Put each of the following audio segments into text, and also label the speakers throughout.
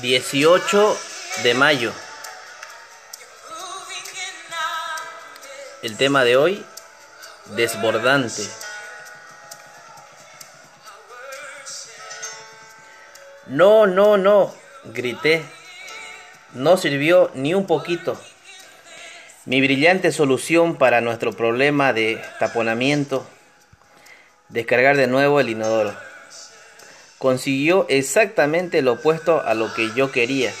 Speaker 1: 18 de mayo. El tema de hoy, desbordante. No, no, no, grité. No sirvió ni un poquito. Mi brillante solución para nuestro problema de taponamiento, descargar de nuevo el inodoro consiguió exactamente lo opuesto a lo que yo quería.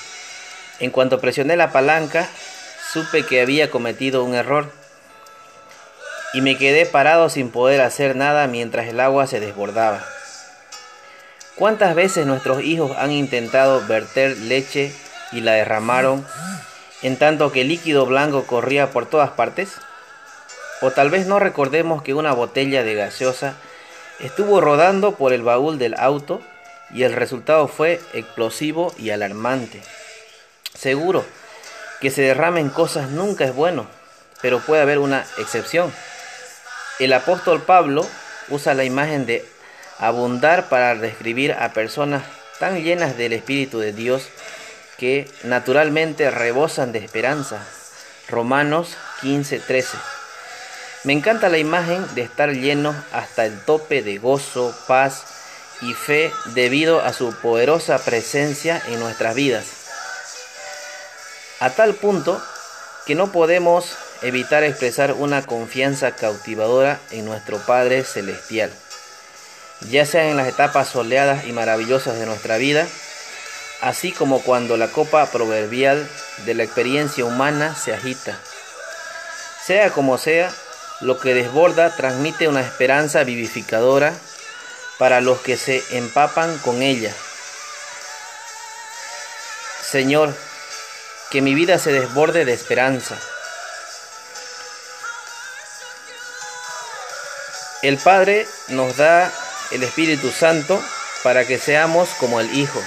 Speaker 1: En cuanto presioné la palanca, supe que había cometido un error y me quedé parado sin poder hacer nada mientras el agua se desbordaba. ¿Cuántas veces nuestros hijos han intentado verter leche y la derramaron en tanto que el líquido blanco corría por todas partes? O tal vez no recordemos que una botella de gaseosa Estuvo rodando por el baúl del auto y el resultado fue explosivo y alarmante. Seguro que se derramen cosas nunca es bueno, pero puede haber una excepción. El apóstol Pablo usa la imagen de abundar para describir a personas tan llenas del Espíritu de Dios que naturalmente rebosan de esperanza. Romanos 15:13. Me encanta la imagen de estar lleno hasta el tope de gozo, paz y fe debido a su poderosa presencia en nuestras vidas. A tal punto que no podemos evitar expresar una confianza cautivadora en nuestro Padre Celestial, ya sea en las etapas soleadas y maravillosas de nuestra vida, así como cuando la copa proverbial de la experiencia humana se agita. Sea como sea, lo que desborda transmite una esperanza vivificadora para los que se empapan con ella. Señor, que mi vida se desborde de esperanza. El Padre nos da el Espíritu Santo para que seamos como el Hijo.